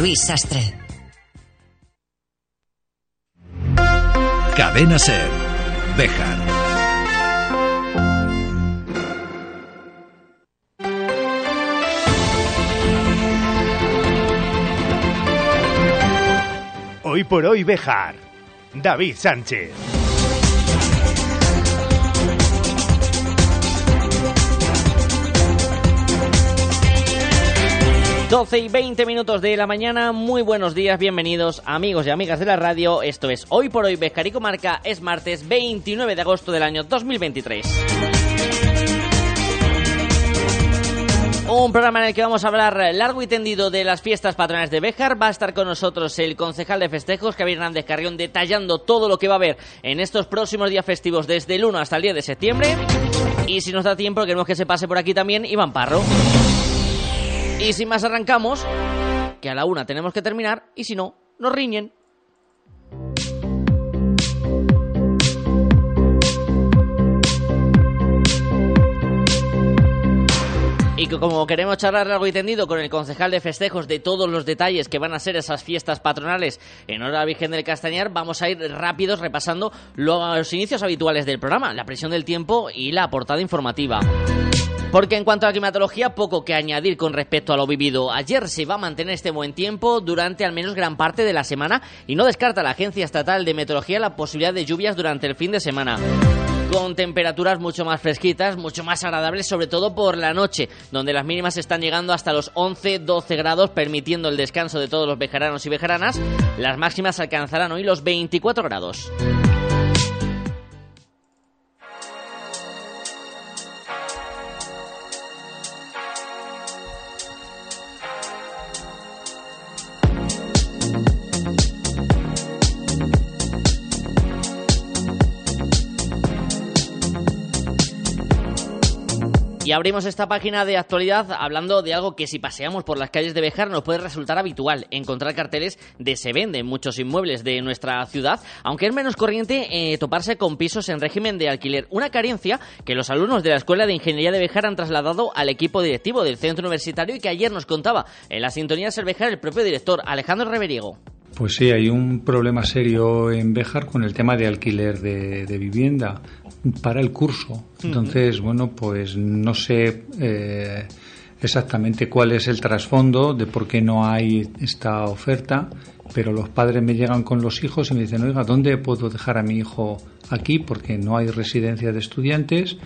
Luis Sastre. Cadena Ser. Bejar. Hoy por hoy Bejar. David Sánchez. 12 y 20 minutos de la mañana, muy buenos días, bienvenidos amigos y amigas de la radio, esto es Hoy por Hoy Becarico Marca, es martes 29 de agosto del año 2023. Un programa en el que vamos a hablar largo y tendido de las fiestas patronales de Béjar. Va a estar con nosotros el concejal de festejos, Javier Hernández Carrión, detallando todo lo que va a haber en estos próximos días festivos desde el 1 hasta el 10 de septiembre. Y si nos da tiempo, queremos que se pase por aquí también Iván Parro. Y sin más arrancamos, que a la una tenemos que terminar y si no, nos riñen. Y que como queremos charlar largo y tendido con el concejal de festejos de todos los detalles que van a ser esas fiestas patronales en hora Virgen del Castañar, vamos a ir rápidos repasando los inicios habituales del programa, la presión del tiempo y la portada informativa. Porque en cuanto a la climatología, poco que añadir con respecto a lo vivido. Ayer se va a mantener este buen tiempo durante al menos gran parte de la semana y no descarta la Agencia Estatal de Meteorología la posibilidad de lluvias durante el fin de semana con temperaturas mucho más fresquitas, mucho más agradables, sobre todo por la noche, donde las mínimas están llegando hasta los 11-12 grados, permitiendo el descanso de todos los vejaranos y vejaranas. Las máximas alcanzarán hoy los 24 grados. Abrimos esta página de actualidad hablando de algo que si paseamos por las calles de Bejar nos puede resultar habitual, encontrar carteles de se venden muchos inmuebles de nuestra ciudad, aunque es menos corriente eh, toparse con pisos en régimen de alquiler, una carencia que los alumnos de la Escuela de Ingeniería de Bejar han trasladado al equipo directivo del centro universitario y que ayer nos contaba. En la sintonía de Bejar el propio director Alejandro Reveriego. Pues sí, hay un problema serio en Bejar con el tema de alquiler de, de vivienda para el curso. Entonces, bueno, pues no sé eh, exactamente cuál es el trasfondo de por qué no hay esta oferta, pero los padres me llegan con los hijos y me dicen, oiga, ¿dónde puedo dejar a mi hijo aquí? Porque no hay residencia de estudiantes.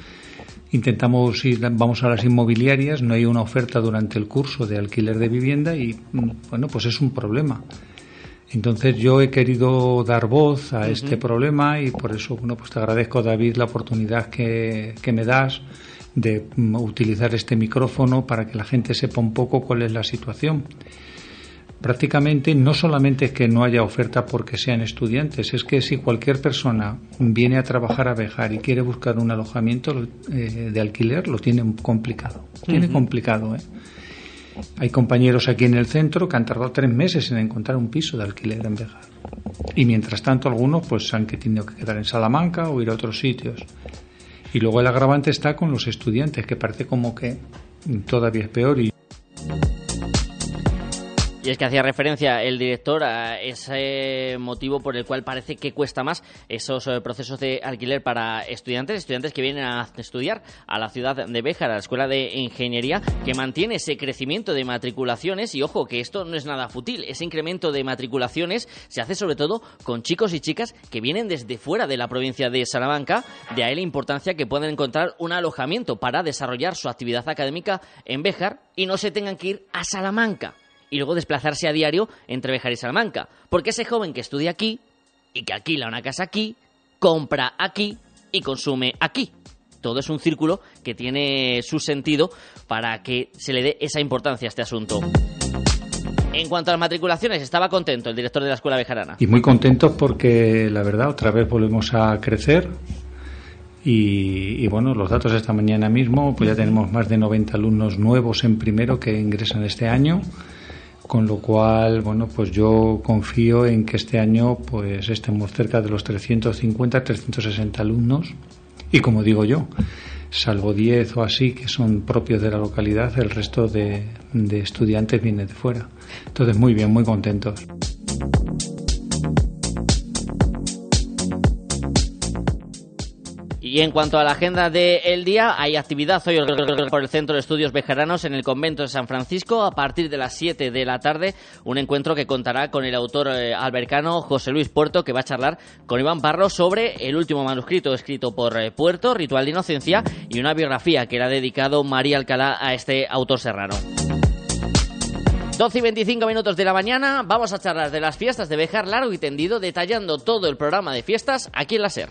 Intentamos ir, vamos a las inmobiliarias, no hay una oferta durante el curso de alquiler de vivienda y, mm, bueno, pues es un problema. Entonces yo he querido dar voz a este problema y por eso bueno, pues te agradezco David la oportunidad que, que me das de mm, utilizar este micrófono para que la gente sepa un poco cuál es la situación. Prácticamente no solamente es que no haya oferta porque sean estudiantes, es que si cualquier persona viene a trabajar a Bejar y quiere buscar un alojamiento eh, de alquiler, lo tiene complicado. Tiene complicado, ¿eh? Hay compañeros aquí en el centro que han tardado tres meses en encontrar un piso de alquiler en Bejar. Y mientras tanto algunos pues han tenido que quedar en Salamanca o ir a otros sitios. Y luego el agravante está con los estudiantes, que parece como que todavía es peor. Y y es que hacía referencia el director a ese motivo por el cual parece que cuesta más esos eh, procesos de alquiler para estudiantes, estudiantes que vienen a estudiar a la ciudad de Béjar, a la Escuela de Ingeniería, que mantiene ese crecimiento de matriculaciones. Y ojo que esto no es nada fútil, ese incremento de matriculaciones se hace sobre todo con chicos y chicas que vienen desde fuera de la provincia de Salamanca, de ahí la importancia que puedan encontrar un alojamiento para desarrollar su actividad académica en Béjar y no se tengan que ir a Salamanca y luego desplazarse a diario entre Bejar y Salamanca. Porque ese joven que estudia aquí y que alquila una casa aquí, compra aquí y consume aquí. Todo es un círculo que tiene su sentido para que se le dé esa importancia a este asunto. En cuanto a las matriculaciones, estaba contento el director de la Escuela Bejarana. Y muy contento porque, la verdad, otra vez volvemos a crecer. Y, y, bueno, los datos de esta mañana mismo, pues ya tenemos más de 90 alumnos nuevos en primero que ingresan este año con lo cual, bueno, pues yo confío en que este año pues estemos cerca de los 350, 360 alumnos y como digo yo, salvo 10 o así que son propios de la localidad, el resto de, estudiantes vienen de fuera. Entonces, muy bien, muy contentos. Y en cuanto a la agenda del día, hay actividad hoy por el Centro de Estudios Bejaranos en el Convento de San Francisco a partir de las 7 de la tarde. Un encuentro que contará con el autor eh, albercano José Luis Puerto, que va a charlar con Iván Parro sobre el último manuscrito escrito por eh, Puerto, Ritual de Inocencia, y una biografía que le ha dedicado María Alcalá a este autor serrano. 12 y 25 minutos de la mañana, vamos a charlar de las fiestas de Bejar largo y tendido, detallando todo el programa de fiestas aquí en la SER.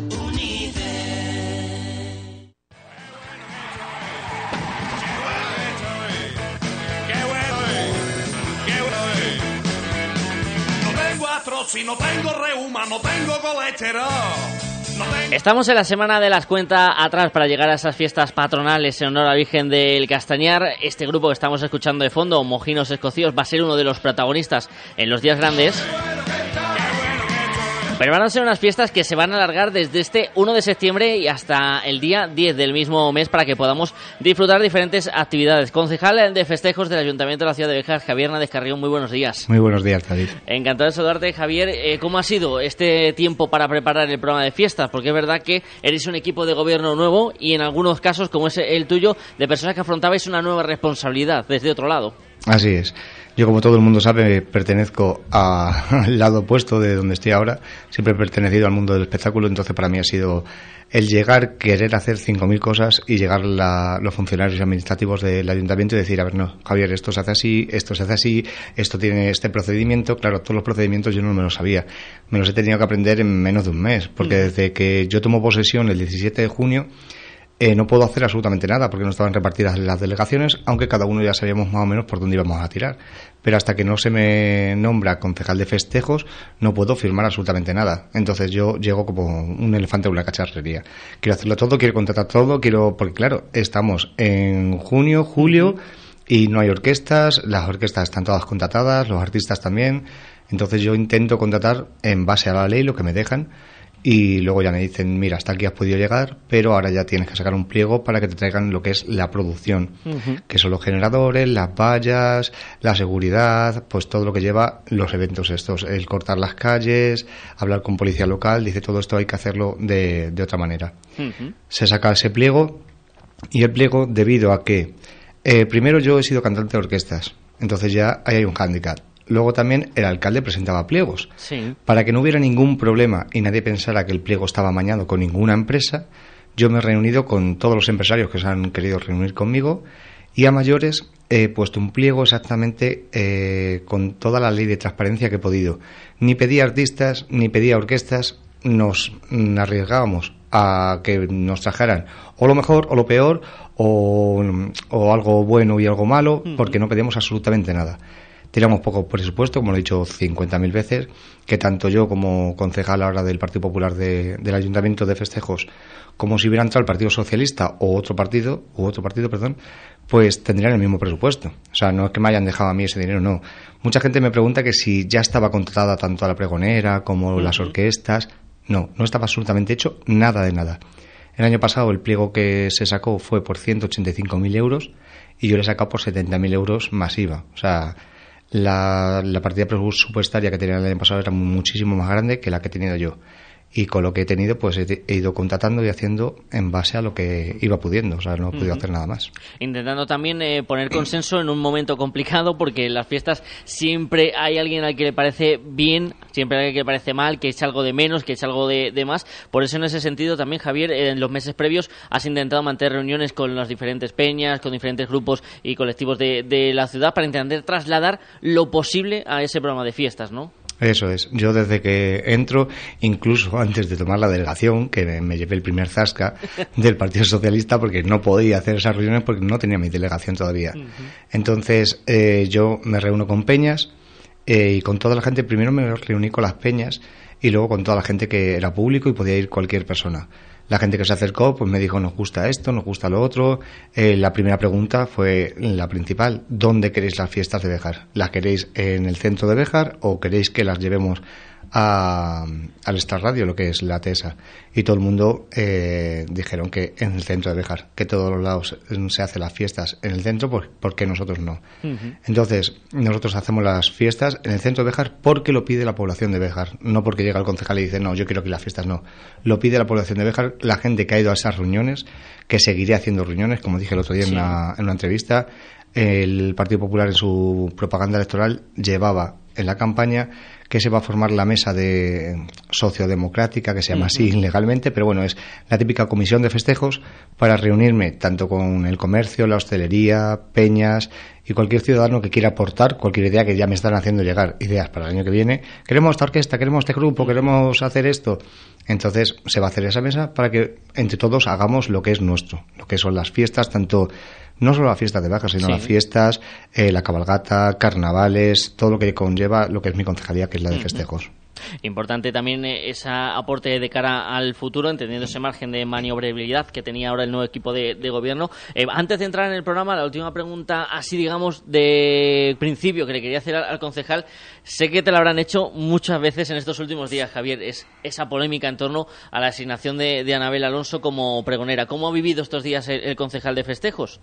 Estamos en la semana de las cuentas atrás para llegar a esas fiestas patronales en honor a la Virgen del Castañar. Este grupo que estamos escuchando de fondo, Mojinos Escocíos, va a ser uno de los protagonistas en los días grandes. Pero van a ser unas fiestas que se van a alargar desde este 1 de septiembre y hasta el día 10 del mismo mes para que podamos disfrutar diferentes actividades. Concejal de festejos del Ayuntamiento de la Ciudad de Bejar, Javier Nández Carrión, muy buenos días. Muy buenos días, David. Encantado de saludarte, Javier. Eh, ¿Cómo ha sido este tiempo para preparar el programa de fiestas? Porque es verdad que eres un equipo de gobierno nuevo y en algunos casos, como es el tuyo, de personas que afrontabais una nueva responsabilidad desde otro lado. Así es. Yo, como todo el mundo sabe, pertenezco al lado opuesto de donde estoy ahora. Siempre he pertenecido al mundo del espectáculo, entonces para mí ha sido el llegar, querer hacer 5.000 cosas y llegar los funcionarios administrativos del ayuntamiento y decir, a ver, no, Javier, esto se hace así, esto se hace así, esto tiene este procedimiento. Claro, todos los procedimientos yo no me los sabía. Me los he tenido que aprender en menos de un mes, porque mm. desde que yo tomo posesión el 17 de junio, eh, no puedo hacer absolutamente nada porque no estaban repartidas las delegaciones, aunque cada uno ya sabíamos más o menos por dónde íbamos a tirar. Pero hasta que no se me nombra concejal de festejos, no puedo firmar absolutamente nada. Entonces yo llego como un elefante en una cacharrería. Quiero hacerlo todo, quiero contratar todo, quiero. Porque claro, estamos en junio, julio y no hay orquestas, las orquestas están todas contratadas, los artistas también. Entonces yo intento contratar en base a la ley lo que me dejan y luego ya me dicen, mira, hasta aquí has podido llegar, pero ahora ya tienes que sacar un pliego para que te traigan lo que es la producción, que son los generadores, las vallas, la seguridad, pues todo lo que lleva los eventos estos, el cortar las calles, hablar con policía local, dice todo esto hay que hacerlo de, de otra manera. Se saca ese pliego y el pliego debido a que, eh, primero yo he sido cantante de orquestas, entonces ya ahí hay un hándicap Luego también el alcalde presentaba pliegos. Para que no hubiera ningún problema y nadie pensara que el pliego estaba amañado con ninguna empresa, yo me he reunido con todos los empresarios que se han querido reunir conmigo y a mayores he puesto un pliego exactamente eh, con toda la ley de transparencia que he podido. Ni pedí artistas, ni pedí orquestas, nos arriesgábamos a que nos trajeran o lo mejor o lo peor o, algo bueno y algo malo, porque no pedíamos absolutamente nada. Tiramos poco presupuesto, como lo he dicho 50.000 veces, que tanto yo como concejal ahora del Partido Popular del Ayuntamiento de Festejos, como si hubiera entrado el Partido Socialista o otro partido, u otro partido, perdón, pues tendrían el mismo presupuesto. O sea, no es que me hayan dejado a mí ese dinero, no. Mucha gente me pregunta que si ya estaba contratada tanto a la pregonera como las orquestas. No, no estaba absolutamente hecho nada de nada. El año pasado el pliego que se sacó fue por 185.000 euros y yo le he sacado por 70.000 euros masiva. O sea, la, partida presupuestaria que tenía el año pasado era muchísimo más grande que la que he tenido yo. Y con lo que he tenido pues he, ido contratando y haciendo en base a lo que iba pudiendo, o sea, no he podido hacer nada más. Intentando también eh, poner consenso en un momento complicado porque en las fiestas siempre hay alguien al que le parece bien, siempre hay alguien que le parece mal, que echa algo de menos, que echa algo de, más. Por eso en ese sentido también, Javier, en los meses previos has intentado mantener reuniones con las diferentes peñas, con diferentes grupos y colectivos de, de la ciudad para intentar trasladar lo posible a ese programa de fiestas, ¿no? Eso es. Yo desde que entro, incluso antes de tomar la delegación, que me, llevé el primer zasca del Partido Socialista porque no podía hacer esas reuniones porque no tenía mi delegación todavía. Entonces eh, yo me reúno con peñas eh, y con toda la gente. Primero me reuní con las peñas y luego con toda la gente que era público y podía ir cualquier persona la gente que se acercó pues me dijo nos gusta esto, nos gusta lo otro. Eh, la primera pregunta fue la principal, ¿dónde queréis las fiestas de Bejar? ¿Las queréis en el centro de Bejar o queréis que las llevemos a, al Star Radio, lo que es la TESA. Y todo el mundo eh, dijeron que en el centro de Bejar, que todos los lados se hacen las fiestas en el centro, ¿por, qué nosotros no? Entonces, nosotros hacemos las fiestas en el centro de Bejar porque lo pide la población de Bejar, no porque llega el concejal y dice, no, yo quiero que las fiestas no. Lo pide la población de Bejar, la gente que ha ido a esas reuniones, que seguiré haciendo reuniones, como dije el otro día en, una, en una entrevista, el Partido Popular en su propaganda electoral llevaba en la campaña que se va a formar la mesa de sociodemocrática, que se llama así legalmente, pero bueno, es la típica comisión de festejos para reunirme tanto con el comercio, la hostelería, peñas y cualquier ciudadano que quiera aportar cualquier idea que ya me están haciendo llegar, ideas para el año que viene. Queremos esta orquesta, queremos este grupo, queremos hacer esto. Entonces se va a hacer esa mesa para que entre todos hagamos lo que es nuestro, lo que son las fiestas, tanto no solo la fiesta de Baja, sino las fiestas, eh, la cabalgata, carnavales, todo lo que conlleva lo que es mi concejalía, que es la de festejos. Importante también eh, ese aporte de cara al futuro, entendiendo ese margen de maniobrabilidad que tenía ahora el nuevo equipo de, gobierno. Eh, antes de entrar en el programa, la última pregunta, así digamos, de principio que le quería hacer al, concejal. Sé que te la habrán hecho muchas veces en estos últimos días, Javier, es esa polémica en torno a la asignación de, Anabel Alonso como pregonera. ¿Cómo ha vivido estos días el, concejal de festejos?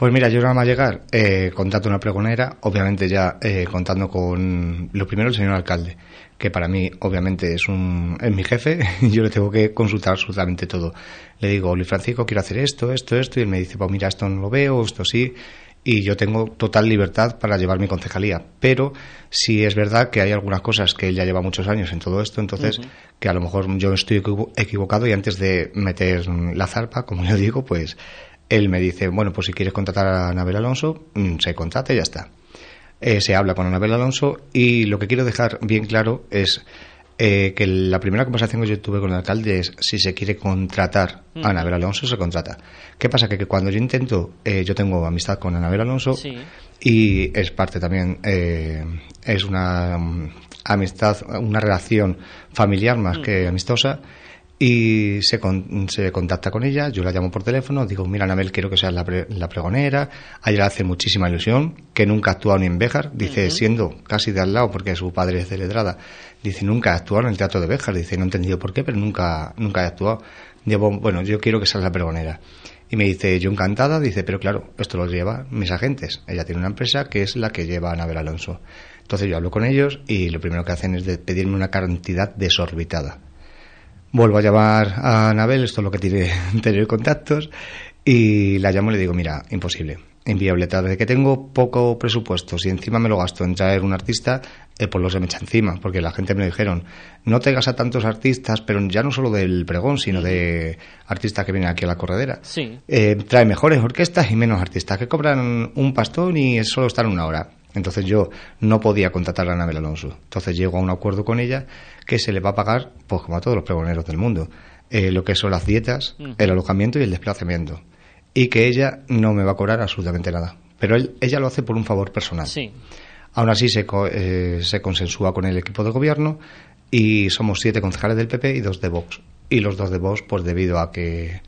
Pues mira, yo nada más llegar, eh, contacto una pregonera, obviamente ya eh, contando con lo primero el señor alcalde que para mí obviamente es, un, es mi jefe y yo le tengo que consultar absolutamente todo. Le digo, Luis Francisco, quiero hacer esto, esto, esto, y él me dice, pues mira, esto no lo veo, esto sí, y yo tengo total libertad para llevar mi concejalía. Pero sí es verdad que hay algunas cosas que él ya lleva muchos años en todo esto, entonces que a lo mejor yo estoy equivocado y antes de meter la zarpa, como yo digo, pues él me dice, bueno, pues si quieres contratar a Anabel Alonso, mm, se contrata y ya está. Eh, se habla con Anabel Alonso y lo que quiero dejar bien claro es eh, que la primera conversación que yo tuve con el alcalde es si se quiere contratar a Anabel Alonso, se contrata. ¿Qué pasa? Que, cuando yo intento, eh, yo tengo amistad con Anabel Alonso y es parte también, es una mm, amistad, una relación familiar más que amistosa y se, se contacta con ella, yo la llamo por teléfono, digo, mira Anabel, quiero que seas la, pregonera, a ella le hace muchísima ilusión, que nunca ha actuado ni en Béjar, dice, siendo casi de al lado, porque su padre es de Ledrada, dice, nunca ha actuado en el teatro de Béjar, dice, no he entendido por qué, pero nunca, nunca ha actuado. Digo, bueno, yo quiero que seas la pregonera. Y me dice, yo encantada, dice, pero claro, esto lo lleva mis agentes. Ella tiene una empresa que es la que lleva a Anabel Alonso. Entonces yo hablo con ellos y lo primero que hacen es pedirme una cantidad desorbitada Vuelvo a llamar a Anabel, esto es lo que tiene tener contactos, y la llamo y le digo, mira, imposible, inviable, de que tengo poco presupuesto, si encima me lo gasto en traer un artista, eh, pues lo se me echa encima, porque la gente me dijeron, no tengas a tantos artistas, pero ya no solo del pregón, sino de artistas que vienen aquí a la corredera. Sí. Eh, trae mejores orquestas y menos artistas, que cobran un pastón y solo están una hora. Entonces yo no podía contratar a Anabel Alonso. Entonces llego a un acuerdo con ella que se le va a pagar, pues como a todos los pregoneros del mundo, eh, lo que son las dietas, el alojamiento y el desplazamiento. Y que ella no me va a cobrar absolutamente nada. Pero él, ella lo hace por un favor personal. Sí. Aún así se, eh, se consensúa con el equipo de gobierno y somos siete concejales del PP y dos de Vox. Y los dos de Vox, pues debido a que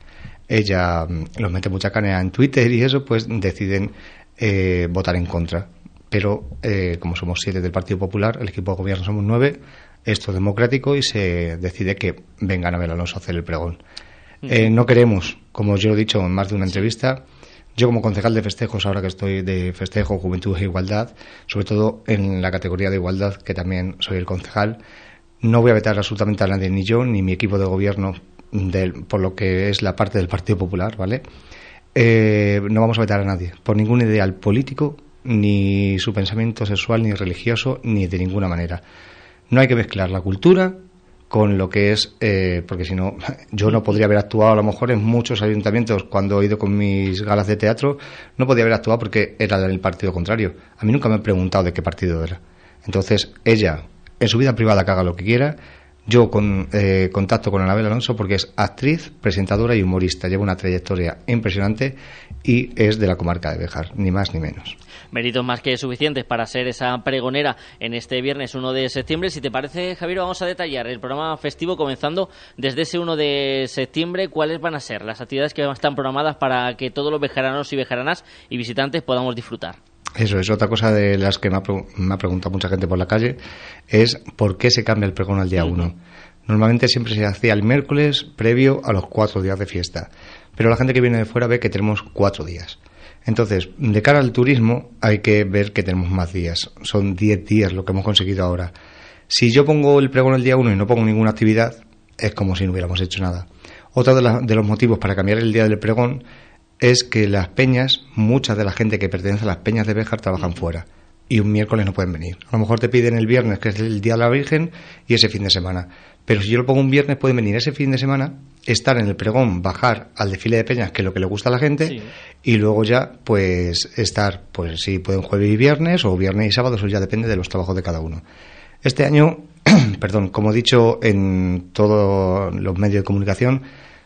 ella mm, los mete mucha canea en Twitter y eso, pues deciden eh, votar en contra pero eh, como somos siete del Partido Popular, el equipo de gobierno somos nueve, esto es democrático y se decide que vengan a ver Alonso a hacer el pregón. Eh, no queremos, como yo lo he dicho en más de una entrevista, yo como concejal de festejos, ahora que estoy de festejo, juventud e igualdad, sobre todo en la categoría de igualdad, que también soy el concejal, No voy a vetar absolutamente a nadie, ni yo, ni mi equipo de gobierno, del, por lo que es la parte del Partido Popular, ¿vale? Eh, no vamos a vetar a nadie, por ningún ideal político, ni su pensamiento sexual, ni religioso, ni de ninguna manera. No hay que mezclar la cultura con lo que es, eh, porque si no, yo no podría haber actuado a lo mejor en muchos ayuntamientos cuando he ido con mis galas de teatro, no podía haber actuado porque era del partido contrario. A mí nunca me han preguntado de qué partido era. Entonces, ella, en su vida privada, que haga lo que quiera, yo con eh, contacto con Anabel Alonso porque es actriz, presentadora y humorista. Lleva una trayectoria impresionante y es de la comarca de Bejar, ni más ni menos. Méritos más que suficientes para ser esa pregonera en este viernes 1 de septiembre. Si te parece, Javier, vamos a detallar el programa festivo comenzando desde ese 1 de septiembre. ¿Cuáles van a ser las actividades que están programadas para que todos los bejaranos y bejaranas y visitantes podamos disfrutar? Eso es otra cosa de las que me ha, preguntado mucha gente por la calle, es por qué se cambia el pregón al día 1. Normalmente siempre se hacía el miércoles previo a los cuatro días de fiesta, pero la gente que viene de fuera ve que tenemos cuatro días. Entonces, de cara al turismo hay que ver que tenemos más días. Son diez días lo que hemos conseguido ahora. Si yo pongo el pregón el día 1 y no pongo ninguna actividad, es como si no hubiéramos hecho nada. Otro de, de los motivos para cambiar el día del pregón es que las peñas, mucha de la gente que pertenece a las peñas de Béjar trabajan fuera y un miércoles no pueden venir. A lo mejor te piden el viernes, que es el Día de la Virgen, y ese fin de semana. Pero si yo lo pongo un viernes, pueden venir ese fin de semana, estar en el pregón, bajar al desfile de peñas, que es lo que le gusta a la gente, y luego ya, pues, estar, pues si pueden jueves y viernes, o viernes y sábado, eso ya depende de los trabajos de cada uno. Este año, perdón, como he dicho en todos los medios de comunicación,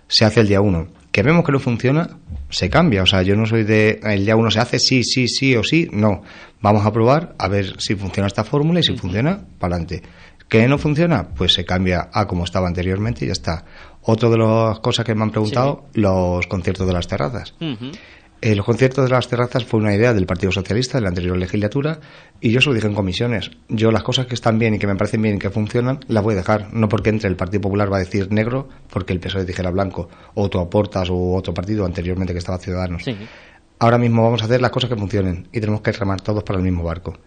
se hace el día 1 que vemos que no funciona, se cambia. O sea, yo no soy de el día uno se hace sí, sí, sí o sí. No. Vamos a probar a ver si funciona esta fórmula y si funciona, para adelante. ¿Que no funciona? Pues se cambia a como estaba anteriormente y ya está. Otra de las cosas que me han preguntado, los conciertos de las terrazas. Eh, los conciertos de las terrazas fue una idea del Partido Socialista de la anterior legislatura y yo se lo dije en comisiones. Yo las cosas que están bien y que me parecen bien y que funcionan las voy a dejar. No porque entre el Partido Popular va a decir negro porque el PSOE dijera blanco o tú aportas o otro partido anteriormente que estaba Ciudadanos. Ahora mismo vamos a hacer las cosas que funcionen y tenemos que remar todos para el mismo barco.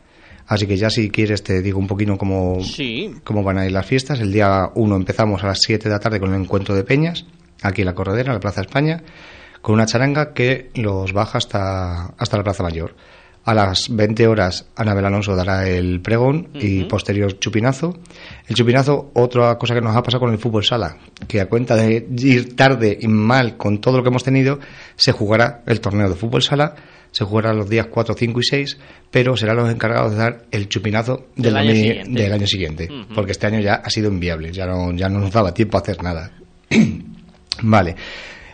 Así que ya si quieres te digo un poquito cómo, cómo van a ir las fiestas. El día 1 empezamos a las 7 de la tarde con el encuentro de Peñas, aquí en la Corredera, en la Plaza España con una charanga que los baja hasta, hasta la Plaza Mayor. A las 20 horas Anabel Alonso dará el pregón y posterior chupinazo. El chupinazo, otra cosa que nos ha pasado con el fútbol sala, que a cuenta de ir tarde y mal con todo lo que hemos tenido, se jugará el torneo de fútbol sala, se jugará los días 4, 5 y 6, pero serán los encargados de dar el chupinazo del, año, siguiente, del año siguiente porque este año ya ha sido inviable, ya no, ya no nos daba tiempo a hacer nada. vale.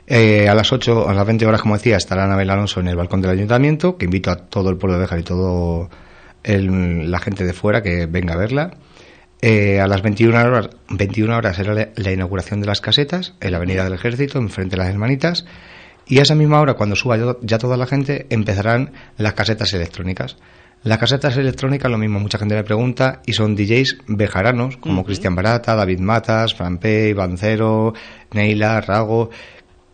Eh, a las 8, a las 20 horas, como decía, estará Anabel Alonso en el balcón del ayuntamiento, que invito a todo el pueblo de Béjar y toda la gente de fuera que venga a verla. Eh, a las 21 horas, 21 horas será la, inauguración de las casetas en la Avenida del Ejército, enfrente de las Hermanitas. Y a esa misma hora, cuando suba ya toda la gente, empezarán las casetas electrónicas. Las casetas electrónicas, lo mismo, mucha gente me pregunta, y son DJs bejaranos, como Cristian Barata, David Matas, Fran Pei, Bancero, Neila, Rago,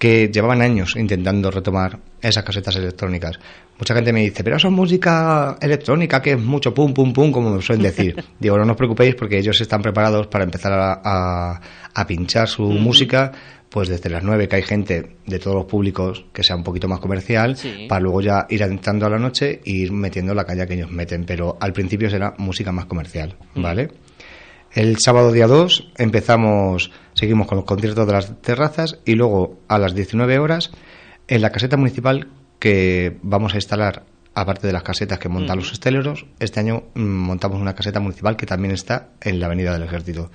que llevaban años intentando retomar esas casetas electrónicas. Mucha gente me dice, pero eso es música electrónica, que es mucho pum, pum, pum, como me suelen decir. Digo, no os preocupéis porque ellos están preparados para empezar a, pinchar su música, pues desde las nueve, que hay gente de todos los públicos que sea un poquito más comercial, para luego ya ir entrando a la noche e ir metiendo la calle que ellos meten. Pero al principio será música más comercial, ¿vale? El sábado día 2 empezamos, seguimos con los conciertos de las terrazas y luego a las 19 horas en la caseta municipal que vamos a instalar, aparte de las casetas que montan los esteleros, este año mm, montamos una caseta municipal que también está en la Avenida del Ejército.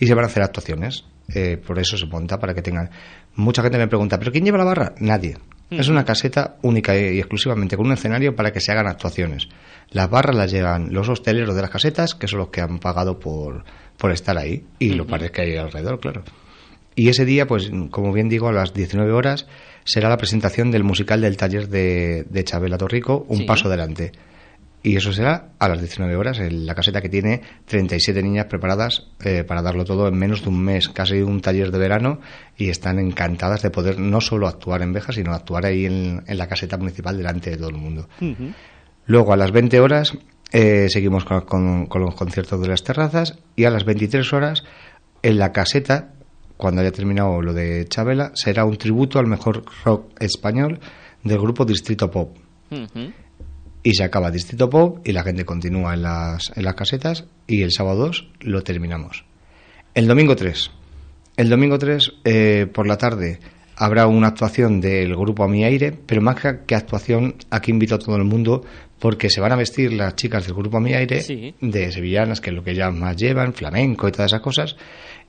Y se van a hacer actuaciones, eh, por eso se monta, para que tengan... Mucha gente me pregunta, ¿pero quién lleva la barra? Nadie. Es una caseta única y exclusivamente con un escenario para que se hagan actuaciones. Las barras las llevan los hosteleros de las casetas, que son los que han pagado por, por estar ahí, y lo los que hay alrededor, claro. Y ese día, pues, como bien digo, a las 19 horas será la presentación del musical del taller de, de Chabela Torrico, Un Paso Adelante. Y eso será a las 19 horas en la caseta que tiene 37 niñas preparadas eh, para darlo todo en menos de un mes, casi un taller de verano, y están encantadas de poder no solo actuar en Beja, sino actuar ahí en, la caseta municipal delante de todo el mundo. Luego, a las 20 horas, eh, seguimos con, con, los conciertos de las terrazas y a las 23 horas en la caseta, cuando haya terminado lo de Chabela, será un tributo al mejor rock español del grupo Distrito Pop. Y se acaba Distrito Pop y la gente continúa en las, en las casetas y el sábado 2 lo terminamos. El domingo 3. El domingo 3 eh, por la tarde habrá una actuación del grupo A Mi Aire, pero más que actuación, aquí invito a todo el mundo porque se van a vestir las chicas del grupo A Mi Aire de sevillanas, que es lo que ellas más llevan, flamenco y todas esas cosas,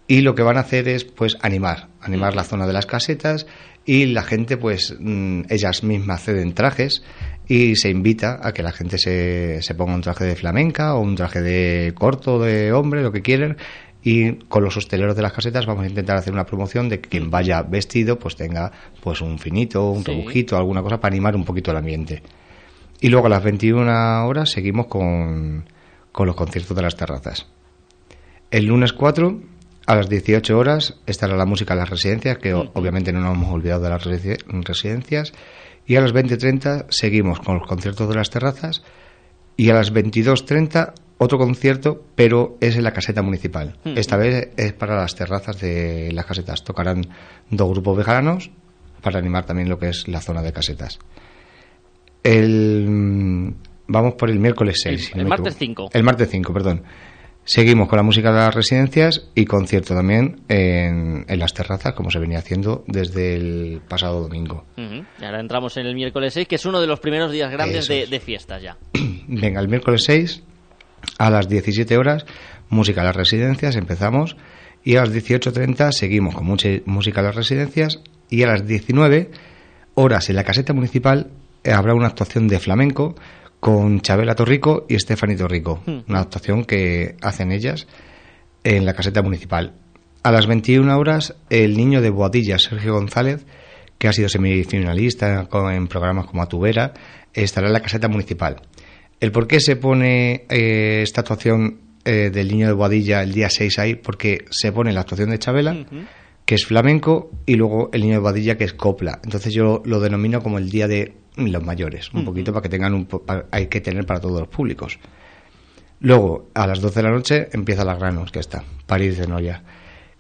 y lo que van a hacer es pues animar, animar la zona de las casetas y la gente pues mm, ellas mismas ceden trajes y se invita a que la gente se, se ponga un traje de flamenca o un traje de corto de hombre, lo que quieran, y con los hosteleros de las casetas vamos a intentar hacer una promoción de que quien vaya vestido pues tenga pues un finito, un sí. alguna cosa para animar un poquito el ambiente. Y luego a las 21 horas seguimos con, con los conciertos de las terrazas. El lunes 4 a las 18 horas estará la música en las residencias, que obviamente no nos hemos olvidado de las residencias. Y a las 20.30 seguimos con los conciertos de las terrazas. Y a las 22.30 otro concierto, pero es en la caseta municipal. Esta vez es para las terrazas de las casetas. Tocarán dos grupos vegetanos para animar también lo que es la zona de casetas. El, vamos por el miércoles 6. El, martes 5. El martes 5, perdón. Seguimos con la música de las residencias y concierto también en, las terrazas, como se venía haciendo desde el pasado domingo. Y ahora entramos en el miércoles 6, que es uno de los primeros días grandes de, de fiestas ya. Venga, el miércoles 6 a las 17 horas, música a las residencias, empezamos. Y a las 18.30 seguimos con mucha música a las residencias. Y a las 19 horas en la caseta municipal habrá una actuación de flamenco con Chabela Torrico y Stephanie Torrico. Hmm. Una actuación que hacen ellas en la caseta municipal. A las 21 horas, el niño de Boadilla, Sergio González, que ha sido semifinalista en programas como Atubera, estará en la caseta municipal. El por qué se pone eh, esta actuación eh, del niño de Boadilla el día 6 ahí, porque se pone la actuación de Chabela, que es flamenco, y luego el niño de Boadilla, que es copla. Entonces yo lo denomino como el día de los mayores, un poquito para que tengan un hay que tener para todos los públicos. Luego, a las 12 de la noche, empieza la gran orquesta, París de Noya.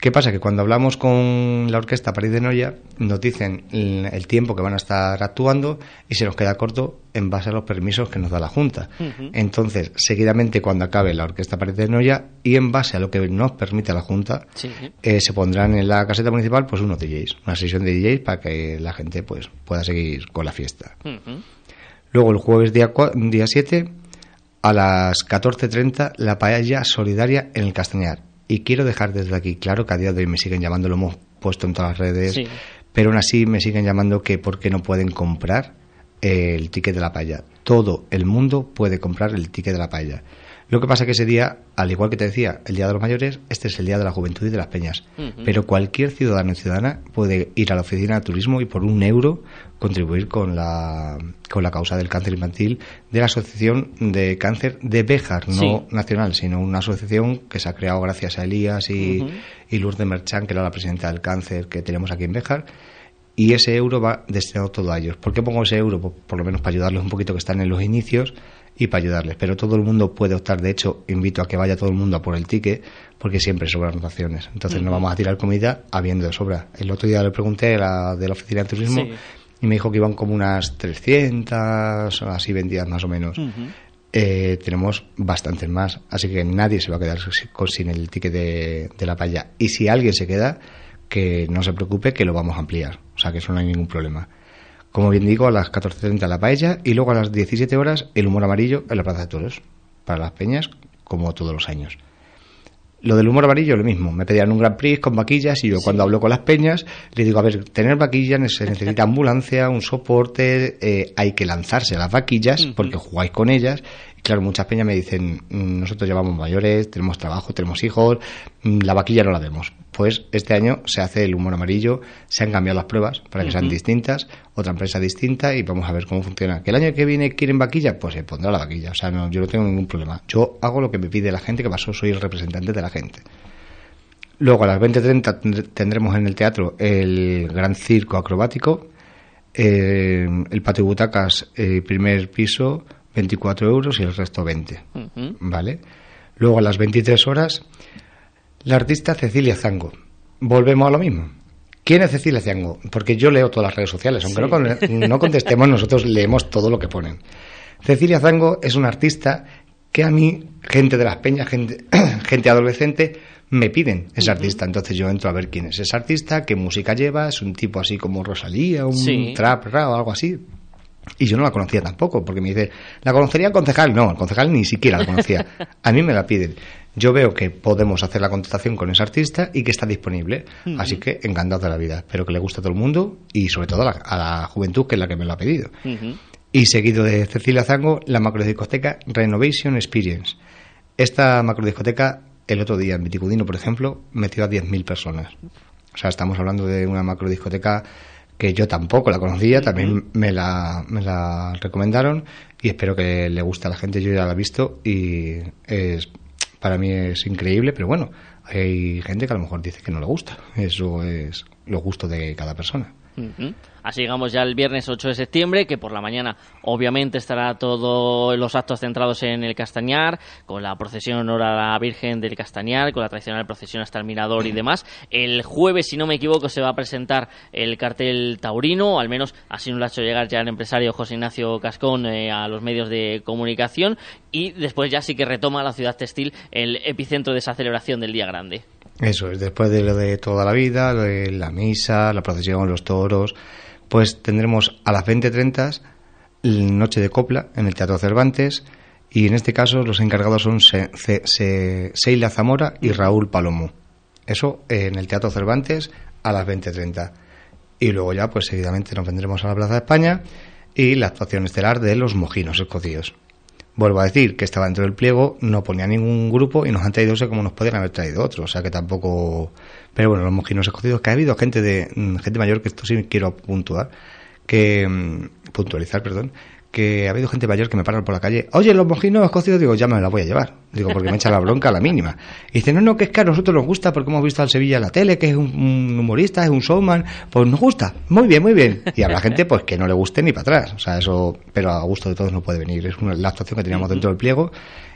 ¿Qué pasa? Que cuando hablamos con la orquesta París de Noya, nos dicen el tiempo que van a estar actuando y se nos queda corto en base a los permisos que nos da la Junta. Entonces, seguidamente, cuando acabe la orquesta París de Noya y en base a lo que nos permite la Junta, eh, se pondrán en la caseta municipal pues unos DJs, una sesión de DJs para que la gente pues pueda seguir con la fiesta. Luego, el jueves día, día 7, a las 14.30, la paella solidaria en el Castañar y quiero dejar desde aquí claro que a día de hoy me siguen llamando, lo hemos puesto en todas las redes, pero aún así me siguen llamando que por qué no pueden comprar el ticket de la paella. Todo el mundo puede comprar el ticket de la paella. Lo que pasa es que ese día, al igual que te decía, el Día de los Mayores, este es el Día de la Juventud y de las Peñas. Pero cualquier ciudadano y ciudadana puede ir a la oficina de turismo y por un euro contribuir con la, con la causa del cáncer infantil de la Asociación de Cáncer de Béjar, no nacional, sino una asociación que se ha creado gracias a Elías y, y Lourdes Merchán, que era la presidenta del cáncer que tenemos aquí en Béjar y ese euro va destinado todo a ellos. ¿Por qué pongo ese euro? Por, por, lo menos para ayudarles un poquito que están en los inicios y para ayudarles. Pero todo el mundo puede optar, de hecho, invito a que vaya todo el mundo a por el ticket, porque siempre sobran donaciones. Entonces no vamos a tirar comida habiendo de sobra. El otro día le pregunté a la de la oficina de turismo y me dijo que iban como unas 300, así vendidas más o menos. Eh, tenemos bastantes más, así que nadie se va a quedar sin el ticket de, de la paella. Y si alguien se queda, que no se preocupe, que lo vamos a ampliar. O sea que eso no hay ningún problema. Como bien digo, a las 14.30 la paella y luego a las 17 horas el humor amarillo en la Plaza de Toros, para las peñas, como todos los años. Lo del humor amarillo, lo mismo. Me pedían un Gran Prix con vaquillas y yo cuando hablo con las peñas le digo, a ver, tener vaquillas se necesita ambulancia, un soporte, eh, hay que lanzarse a las vaquillas porque jugáis con ellas claro, muchas peñas me dicen, mm, nosotros llevamos mayores, tenemos trabajo, tenemos hijos, mm, la vaquilla no la vemos. Pues este año se hace el humor amarillo, se han cambiado las pruebas para que sean distintas, otra empresa distinta y vamos a ver cómo funciona. ¿Que el año que viene quieren vaquilla? Pues se pondrá la vaquilla. O sea, no, yo no tengo ningún problema. Yo hago lo que me pide la gente, que pasó, soy el representante de la gente. Luego a las 20.30 tendremos en el teatro el gran circo acrobático, eh, el patio butacas, eh, primer piso, 24 euros y el resto 20. Ujú. ¿Vale? Luego a las 23 horas, la artista Cecilia Zango. Volvemos a lo mismo. ¿Quién es Cecilia Zango? Porque yo leo todas las redes sociales, aunque no, con- no contestemos, nosotros leemos todo lo que ponen. Cecilia Zango es una artista que a mí, gente de las peñas, gente, gente adolescente, me piden esa artista. Entonces yo entro a ver quién es esa artista, qué música lleva, es un tipo así como Rosalía, un Sí. trap, rap o algo así. Y yo no la conocía tampoco, porque me dice, ¿la conocería el concejal? No, el concejal ni siquiera la conocía. A mí me la piden. Yo veo que podemos hacer la contratación con esa artista y que está disponible. Así que encantado de la vida. Espero que le guste a todo el mundo y sobre todo a la, a la juventud, que es la que me lo ha pedido. Y seguido de Cecilia Zango, la macrodiscoteca Renovation Experience. Esta macrodiscoteca, el otro día en Viticudino, por ejemplo, metió a 10.000 personas. O sea, estamos hablando de una macrodiscoteca que yo tampoco la conocía, también me la, me la recomendaron y espero que le guste a la gente. Yo ya la he visto y es, para mí es increíble, pero bueno, hay gente que a lo mejor dice que no le gusta. Eso es los gustos de cada persona. Así llegamos ya el viernes 8 de septiembre, que por la mañana obviamente estará todos los actos centrados en el Castañar, con la procesión en honor a la Virgen del Castañar, con la tradicional procesión hasta el Mirador y demás. El jueves, si no me equivoco, se va a presentar el cartel taurino, o al menos así nos lo ha hecho llegar ya el empresario José Ignacio Cascón eh, a los medios de comunicación, y después ya sí que retoma la ciudad textil el epicentro de esa celebración del Día Grande. Eso es, después de lo de toda la vida, la misa, la procesión, los toros, pues tendremos a las 20.30 la noche de copla en el Teatro Cervantes y en este caso los encargados son Se- Seila Zamora y Raúl Palomo. Eso en el Teatro Cervantes a las 20.30. Y luego ya, pues seguidamente nos vendremos a la Plaza de España y la actuación estelar de los mojinos escocidos. Vuelvo a decir que estaba dentro del pliego, no ponía ningún grupo y nos han traído ese como nos podrían haber traído otros. O sea que tampoco. Pero bueno, los mojinos escocidos, que ha habido gente de mm, gente mayor, que esto sí quiero puntuar, que. mm, puntualizar, perdón, que ha habido gente mayor que me paran por la calle. Oye, los mojinos escocidos, digo, ya me la voy a llevar. Digo, porque me echa la bronca a la mínima. Y dice, no, no, que es que a nosotros nos gusta porque hemos visto al Sevilla en la tele, que es un, humorista, es un showman. Pues nos gusta. Muy bien, muy bien. Y habrá gente pues que no le guste ni para atrás. O sea, eso, pero a gusto de todos no puede venir. Es una, la actuación que teníamos dentro del pliego.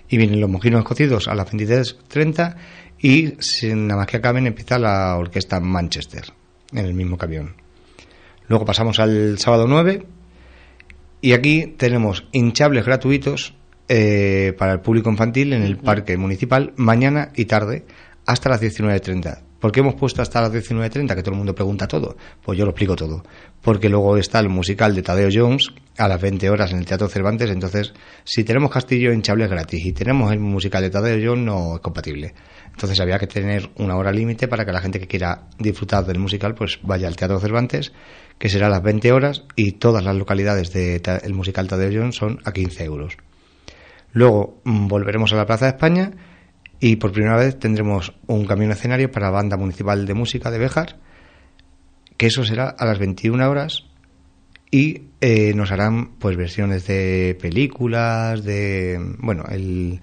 Y vienen los mojinos escocidos a las 23.30 y nada más que acaben empieza la orquesta Manchester en el mismo camión. Luego pasamos al sábado 9 y aquí tenemos hinchables gratuitos eh, para el público infantil en el parque municipal mañana y tarde hasta las 19.30. ¿Por qué hemos puesto hasta las 19.30? Que todo el mundo pregunta todo. Pues yo lo explico todo. Porque luego está el musical de Tadeo Jones a las 20 horas en el Teatro Cervantes. Entonces, si tenemos Castillo hinchables gratis y tenemos el musical de Tadeo Jones, no es compatible. Entonces había que tener una hora límite para que la gente que quiera disfrutar del musical pues vaya al Teatro Cervantes, que será a las 20 horas y todas las localidades del musical Tadeo Jones son a 15 euros. Luego mm, volveremos a la Plaza de España y por primera vez tendremos un camión escenario para la banda municipal de música de Béjar, que eso será a las 21 horas y eh, nos harán pues versiones de películas, de bueno, el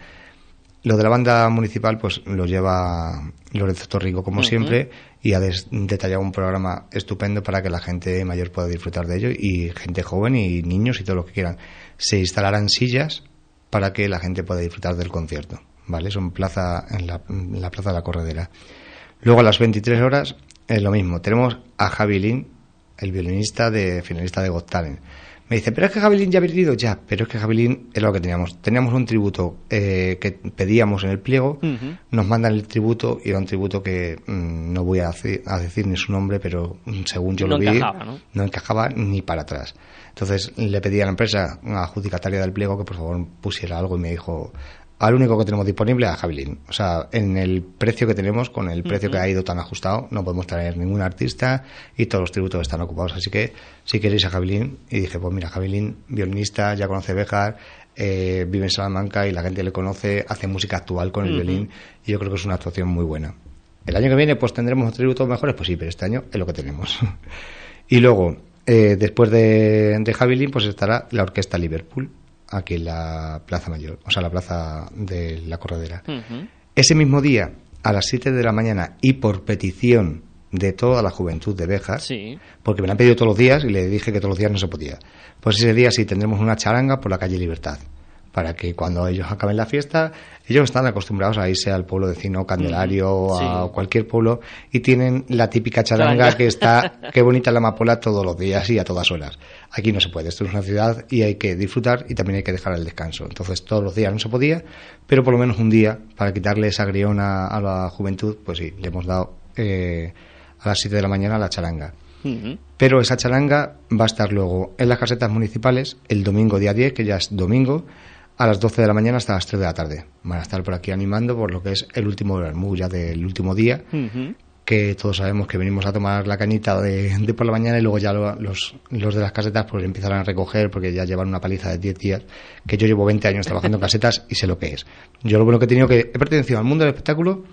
lo de la banda municipal pues lo lleva Lorenzo Torrico como siempre y ha detallado un programa estupendo para que la gente mayor pueda disfrutar de ello y gente joven y niños y todo lo que quieran. Se instalarán sillas para que la gente pueda disfrutar del concierto, ¿vale? Son plaza en la, en la plaza de la Corredera. Luego a las 23 horas es lo mismo. Tenemos a Javi Lin, el violinista de finalista de Got Talent. Me dice, pero es que Javilín ya ha venido ya, pero es que Javilín es lo que teníamos. Teníamos un tributo eh, que pedíamos en el pliego, nos mandan el tributo y era un tributo que mm, no voy a, decir ni su nombre, pero mm, según yo No lo vi, encajaba, ¿no? encajaba ni para atrás. Entonces le pedí a la empresa, a adjudicataria del pliego, que por favor pusiera algo y me dijo, al único que tenemos disponible es a Javilín. O sea, en el precio que tenemos, con el precio que ha ido tan ajustado, no podemos traer ningún artista y todos los tributos están ocupados. Así que si queréis a Javilín, y dije, pues mira, Javilín, violinista, ya conoce Béjar, eh, vive en Salamanca y la gente le conoce, hace música actual con el violín y yo creo que es una actuación muy buena. El año que viene pues tendremos tributos mejores, pues sí, pero este año es lo que tenemos. y luego, eh, después de, de Javilín, pues estará la Orquesta Liverpool, aquí en la Plaza Mayor, o sea, la Plaza de la Corredera. Ese mismo día, a las 7 de la mañana, y por petición de toda la juventud de Béjar, Sí. porque me la han pedido todos los días y le dije que todos los días no se podía. Pues ese día sí tendremos una charanga por la calle Libertad. para que cuando ellos acaben la fiesta, ellos están acostumbrados a irse al pueblo vecino, Candelario, o a cualquier pueblo, y tienen la típica charanga que está, qué bonita la amapola todos los días y a todas horas. Aquí no se puede, esto es una ciudad y hay que disfrutar y también hay que dejar el descanso. Entonces todos los días no se podía, pero por lo menos un día, para quitarle esa griona a la juventud, pues sí, le hemos dado eh, a las 7 de la mañana la charanga. Pero esa charanga va a estar luego en las casetas municipales el domingo día 10, que ya es domingo, a las 12 de la mañana hasta las 3 de la tarde. Van a estar por aquí animando por lo que es el último vermú ya del último día, que todos sabemos que venimos a tomar la cañita de, por la mañana y luego ya los, los de las casetas pues empiezan a recoger porque ya llevan una paliza de 10 días, que yo llevo 20 años trabajando en casetas y sé lo que es. Yo lo bueno que he tenido que he pertenecido al mundo del espectáculo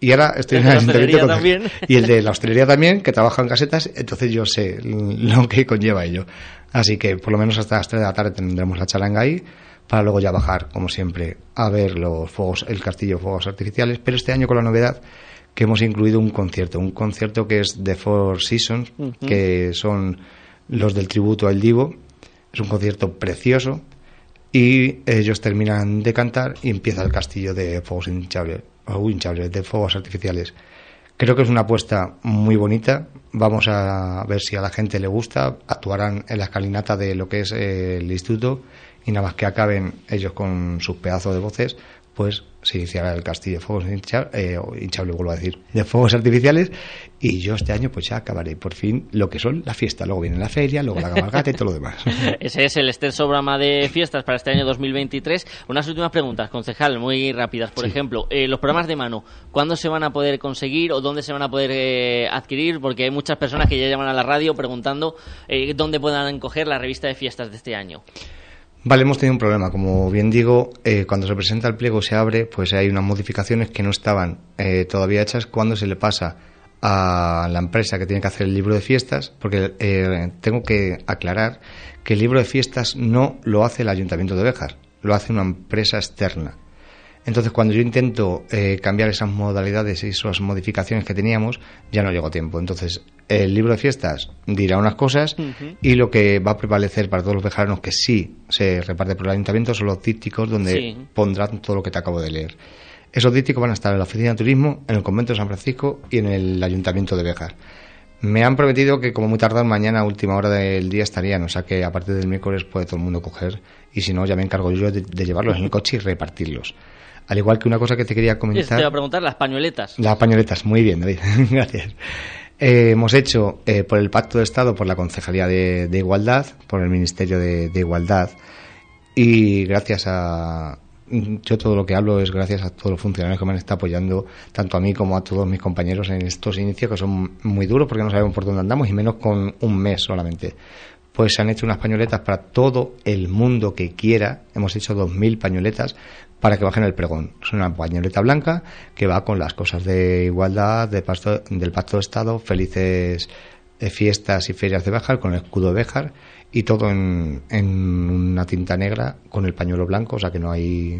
y ahora estoy en el también. y el de la hostelería también, que trabaja en casetas, entonces yo sé lo que conlleva ello. Así que por lo menos hasta las 3 de la tarde tendremos la charanga ahí para luego ya bajar, como siempre, a ver los fuegos, el castillo de fuegos artificiales, pero este año con la novedad que hemos incluido un concierto, un concierto que es The Four Seasons, que son los del tributo al Divo, es un concierto precioso y ellos terminan de cantar y empieza el castillo de fuegos hinchables, o hinchables, de fuegos artificiales. Creo que es una apuesta muy bonita. Vamos a ver si a la gente le gusta. Actuarán en la escalinata de lo que es el instituto y nada más que acaben ellos con sus pedazos de voces, pues se iniciará el castillo de fuegos eh, hinchable, vuelvo a decir, de fuegos artificiales y yo este año pues ya acabaré por fin lo que son la fiesta. Luego viene la feria, luego la cabalgata y todo lo demás. Ese es el extenso programa de fiestas para este año 2023. Unas últimas preguntas, concejal, muy rápidas. Por ejemplo, eh, los programas de mano, ¿cuándo se van a poder conseguir o dónde se van a poder eh, adquirir? Porque hay muchas personas que ya llaman a la radio preguntando dónde puedan coger la revista de fiestas de este año. Vale, hemos tenido un problema. Como bien digo, eh, cuando se presenta el pliego se abre, pues hay unas modificaciones que no estaban eh, todavía hechas cuando se le pasa a la empresa que tiene que hacer el libro de fiestas, porque eh, tengo que aclarar que el libro de fiestas no lo hace el Ayuntamiento de Béjar, lo hace una empresa externa. Entonces, cuando yo intento eh, cambiar esas modalidades y esas modificaciones que teníamos, ya no llego a tiempo. Entonces, el libro de fiestas dirá unas cosas y lo que va a prevalecer para todos los vejaranos que sí se reparte por el ayuntamiento son los dípticos donde pondrán todo lo que te acabo de leer. Esos dípticos van a estar en la oficina de turismo, en el convento de San Francisco y en el ayuntamiento de Bejar. Me han prometido que como muy tardar mañana a última hora del día estarían, o sea que a partir del miércoles puede todo el mundo coger y si no ya me encargo yo de, de llevarlos en el coche y repartirlos. Al igual que una cosa que te quería comentar. Te iba a preguntar las pañoletas. Las pañoletas, muy bien, David. Gracias. Eh, hemos hecho eh, por el Pacto de Estado, por la Concejalía de, Igualdad, por el Ministerio de, Igualdad y gracias a. Yo todo lo que hablo es gracias a todos los funcionarios que me han estado apoyando, tanto a mí como a todos mis compañeros en estos inicios que son muy duros porque no sabemos por dónde andamos y menos con un mes solamente pues se han hecho unas pañoletas para todo el mundo que quiera. Hemos hecho 2.000 pañoletas para que bajen el pregón. Es una pañoleta blanca que va con las cosas de igualdad, de del Pacto de Estado, felices eh, fiestas y ferias de Béjar, con el escudo de Béjar y todo en, una tinta negra con el pañuelo blanco, o sea que no hay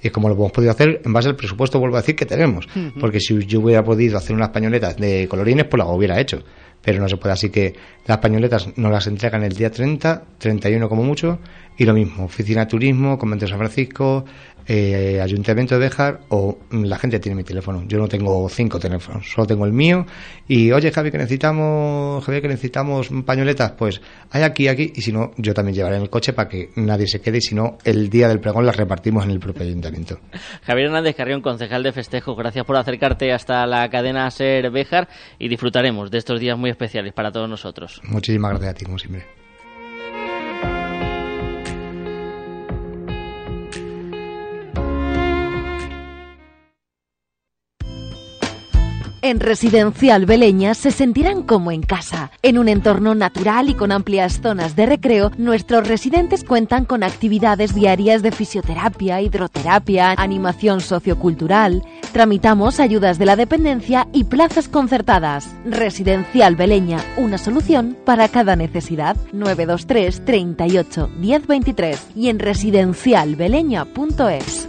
y como lo hemos podido hacer en base al presupuesto, vuelvo a decir que tenemos. Porque si yo hubiera podido hacer unas pañoletas de colorines, pues las hubiera hecho pero no se puede. Así que las pañoletas nos las entregan el día 30, 31 como mucho, y lo mismo, Oficina de Turismo, Convento de San Francisco, eh, Ayuntamiento de Béjar o la gente tiene mi teléfono. Yo no tengo cinco teléfonos, solo tengo el mío. Y oye, Javi, que necesitamos, Javi, que necesitamos pañoletas, pues hay aquí, aquí. Y si no, yo también llevaré en el coche para que nadie se quede. Y si no, el día del pregón las repartimos en el propio ayuntamiento. Javier Hernández Carrión, concejal de festejo, gracias por acercarte hasta la cadena Ser Béjar y disfrutaremos de estos días muy especiales para todos nosotros. Muchísimas gracias a ti, como siempre. En Residencial Beleña se sentirán como en casa. En un entorno natural y con amplias zonas de recreo, nuestros residentes cuentan con actividades diarias de fisioterapia, hidroterapia, animación sociocultural. Tramitamos ayudas de la dependencia y plazas concertadas. Residencial Beleña, una solución para cada necesidad. 923 38 1023 y en residencialbeleña.es.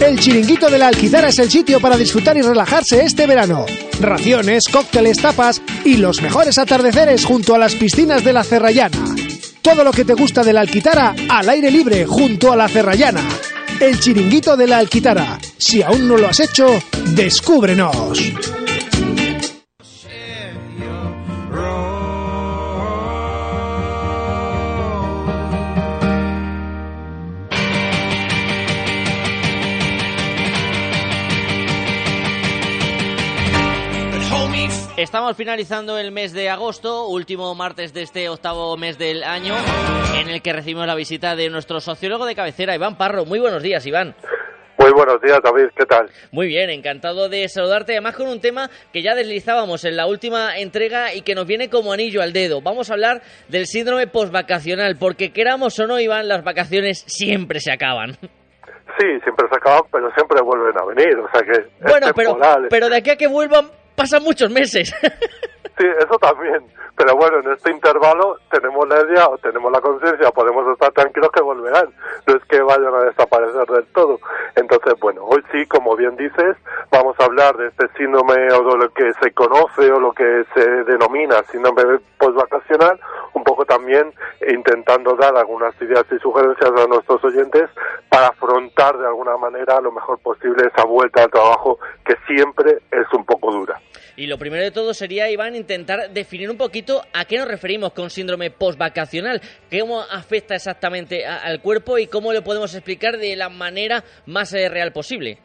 El Chiringuito de la Alquitara es el sitio para disfrutar y relajarse este verano. Raciones, cócteles, tapas y los mejores atardeceres junto a las piscinas de la Cerrallana. Todo lo que te gusta de la Alquitara al aire libre junto a la Cerrallana. El Chiringuito de la Alquitara. Si aún no lo has hecho, descúbrenos. Estamos finalizando el mes de agosto, último martes de este octavo mes del año, en el que recibimos la visita de nuestro sociólogo de cabecera, Iván Parro. Muy buenos días, Iván. Muy buenos días, David. ¿Qué tal? Muy bien, encantado de saludarte. Además, con un tema que ya deslizábamos en la última entrega y que nos viene como anillo al dedo. Vamos a hablar del síndrome postvacacional, porque queramos o no, Iván, las vacaciones siempre se acaban. Sí, siempre se acaban, pero siempre vuelven a venir. O sea que. Bueno, pero, pero de aquí a que vuelvan pasan muchos meses. Sí, eso también. Pero bueno, en este intervalo tenemos la idea o tenemos la conciencia, podemos estar tranquilos que volverán. No es que vayan a desaparecer del todo. Entonces, bueno, hoy sí, como bien dices, vamos a hablar de este síndrome o de lo que se conoce o lo que se denomina síndrome postvacacional, un poco también intentando dar algunas ideas y sugerencias a nuestros oyentes para afrontar de alguna manera lo mejor posible esa vuelta al trabajo que siempre es un poco dura. Y lo primero de todo sería, Iván, intentar definir un poquito a qué nos referimos con síndrome postvacacional, cómo afecta exactamente al cuerpo y cómo lo podemos explicar de la manera más eh, real posible.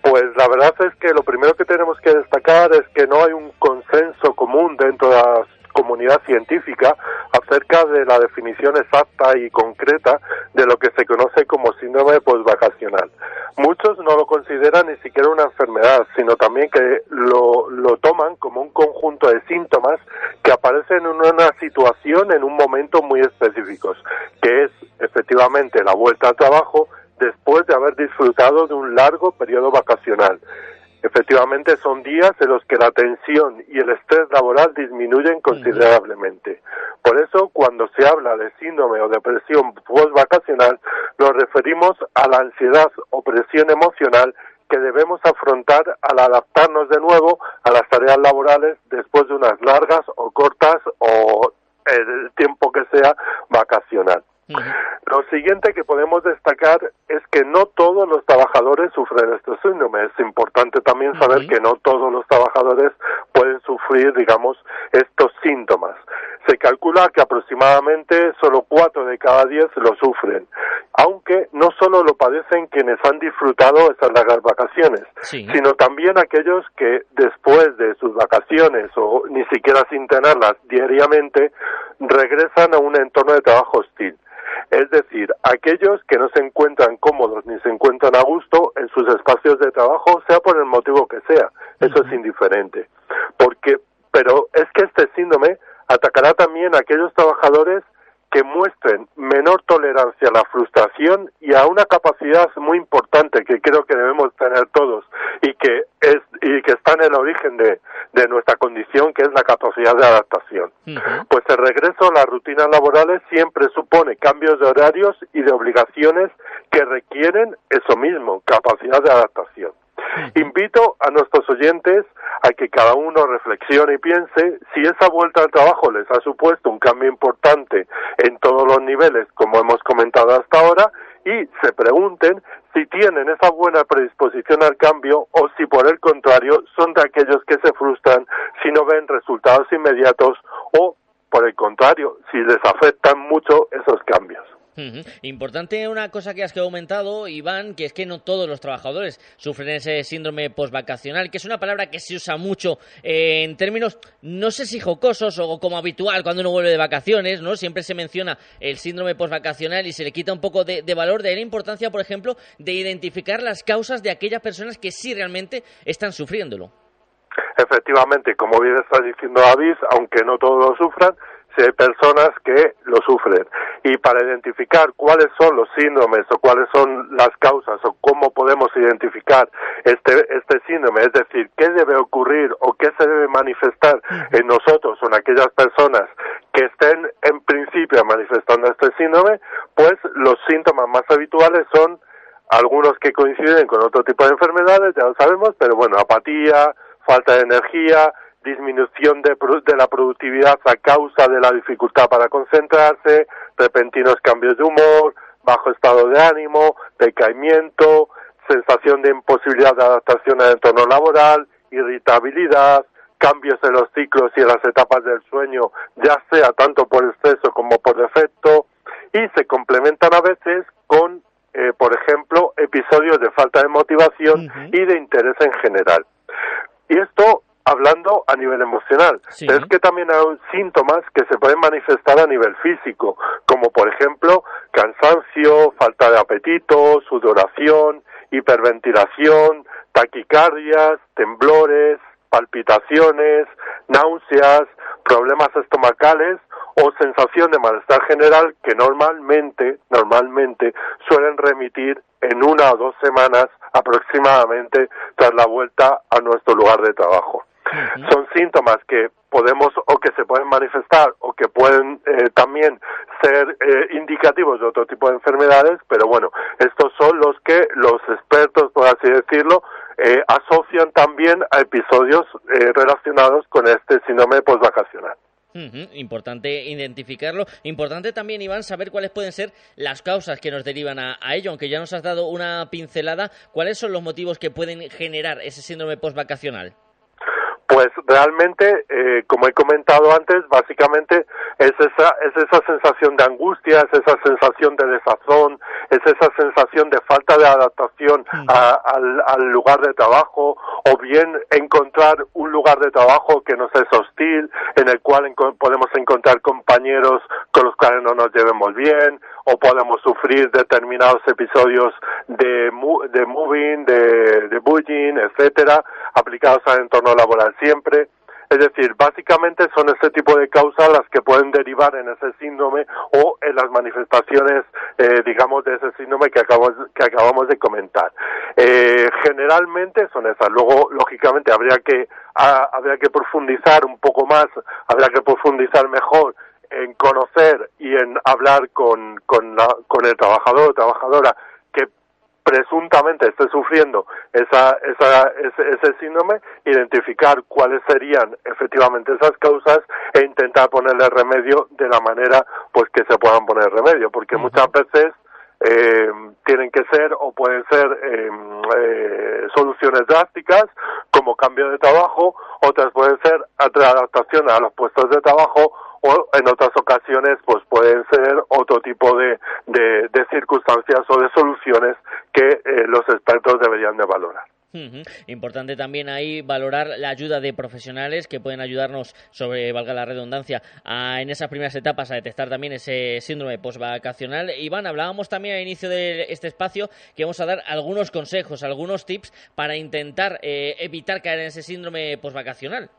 Pues la verdad es que lo primero que tenemos que destacar es que no hay un consenso común dentro de las comunidad científica acerca de la definición exacta y concreta de lo que se conoce como síndrome postvacacional. Muchos no lo consideran ni siquiera una enfermedad, sino también que lo, lo toman como un conjunto de síntomas que aparecen en una situación en un momento muy específicos, que es efectivamente la vuelta al trabajo después de haber disfrutado de un largo periodo vacacional. Efectivamente, son días en los que la tensión y el estrés laboral disminuyen considerablemente. Por eso, cuando se habla de síndrome o depresión postvacacional, nos referimos a la ansiedad o presión emocional que debemos afrontar al adaptarnos de nuevo a las tareas laborales después de unas largas o cortas o el tiempo que sea vacacional. Lo siguiente que podemos destacar es que no todos los trabajadores sufren este síndrome. Es importante también saber que no todos los trabajadores pueden sufrir, digamos, estos síntomas. Se calcula que aproximadamente solo cuatro de cada diez lo sufren, aunque no solo lo padecen quienes han disfrutado esas largas vacaciones, sino también aquellos que después de sus vacaciones o ni siquiera sin tenerlas diariamente regresan a un entorno de trabajo hostil. Es decir, aquellos que no se encuentran cómodos ni se encuentran a gusto en sus espacios de trabajo, sea por el motivo que sea, eso es indiferente. Porque, pero es que este síndrome atacará también a aquellos trabajadores que muestren menor tolerancia a la frustración y a una capacidad muy importante que creo que debemos tener todos y que es y que está en el origen de, de nuestra condición que es la capacidad de adaptación. Pues el regreso a las rutinas laborales siempre supone cambios de horarios y de obligaciones que requieren eso mismo, capacidad de adaptación. Invito a nuestros oyentes a que cada uno reflexione y piense si esa vuelta al trabajo les ha supuesto un cambio importante en todos los niveles, como hemos comentado hasta ahora, y se pregunten si tienen esa buena predisposición al cambio o si por el contrario son de aquellos que se frustran si no ven resultados inmediatos o por el contrario, si les afectan mucho esos cambios. Importante una cosa que has comentado, Iván, que es que no todos los trabajadores sufren ese síndrome postvacacional, que es una palabra que se usa mucho eh, en términos, no sé si jocosos o como habitual cuando uno vuelve de vacaciones, ¿no? Siempre se menciona el síndrome postvacacional y se le quita un poco de, de valor, de la importancia, por ejemplo, de identificar las causas de aquellas personas que sí realmente están sufriéndolo. efectivamente, como bien está diciendo David, aunque no todos lo sufran, hay personas que lo sufren. Y para identificar cuáles son los síndromes o cuáles son las causas o cómo podemos identificar este, este síndrome, es decir, qué debe ocurrir o qué se debe manifestar en nosotros o en aquellas personas que estén en principio manifestando este síndrome, pues los síntomas más habituales son algunos que coinciden con otro tipo de enfermedades, ya lo sabemos, pero bueno, apatía, falta de energía, disminución de, la productividad a causa de la dificultad para concentrarse, repentinos cambios de humor, bajo estado de ánimo, decaimiento, sensación de imposibilidad de adaptación al entorno laboral, irritabilidad, cambios en los ciclos y en las etapas del sueño, ya sea tanto por exceso como por defecto, y se complementan a veces con, eh, por ejemplo, episodios de falta de motivación y de interés en general. Y esto hablando a nivel emocional. Pero es que también hay síntomas que se pueden manifestar a nivel físico, como por ejemplo cansancio, falta de apetito, sudoración, hiperventilación, taquicardias, temblores, palpitaciones, náuseas, problemas estomacales o sensación de malestar general que normalmente, normalmente suelen remitir en una o dos semanas aproximadamente tras la vuelta a nuestro lugar de trabajo. Son síntomas que podemos o que se pueden manifestar o que pueden eh, también ser eh, indicativos de otro tipo de enfermedades, pero bueno, estos son los que los expertos, por así decirlo, eh, asocian también a episodios relacionados con este síndrome postvacacional. Importante identificarlo. Importante también, Iván, saber cuáles pueden ser las causas que nos derivan a, ello, aunque ya nos has dado una pincelada. ¿Cuáles son los motivos que pueden generar ese síndrome postvacacional? Pues realmente, eh, como he comentado antes, básicamente es esa, es esa sensación de angustia, es esa sensación de desazón, es esa sensación de falta de adaptación al, al, lugar de trabajo, o bien encontrar un lugar de trabajo que nos es hostil, en el cual podemos encontrar compañeros con los cuales no nos llevemos bien, o podemos sufrir determinados episodios de, de moving, de, de bullying, etcétera, aplicados al entorno laboral siempre. Es decir, básicamente son ese tipo de causas las que pueden derivar en ese síndrome o en las manifestaciones, eh, digamos, de ese síndrome que acabamos, que acabamos de comentar. Eh, generalmente son esas. Luego, lógicamente, habría que, habría que profundizar un poco más, habría que profundizar mejor en conocer y en hablar con, con, con el trabajador o trabajadora presuntamente esté sufriendo esa, esa, ese, síndrome, identificar cuáles serían efectivamente esas causas e intentar ponerle remedio de la manera pues que se puedan poner remedio, porque muchas veces eh, tienen que ser o pueden ser em, eh, soluciones drásticas como cambio de trabajo, otras pueden ser adaptación a los puestos de trabajo o en otras ocasiones pues pueden ser otro tipo de, de, circunstancias o de soluciones que eh, los expertos deberían de valorar. Importante también ahí valorar la ayuda de profesionales que pueden ayudarnos sobre, valga la redundancia, a, en esas primeras etapas a detectar también ese síndrome postvacacional. Iván, hablábamos también al inicio de este espacio que vamos a dar algunos consejos, algunos tips para intentar eh, evitar caer en ese síndrome postvacacional.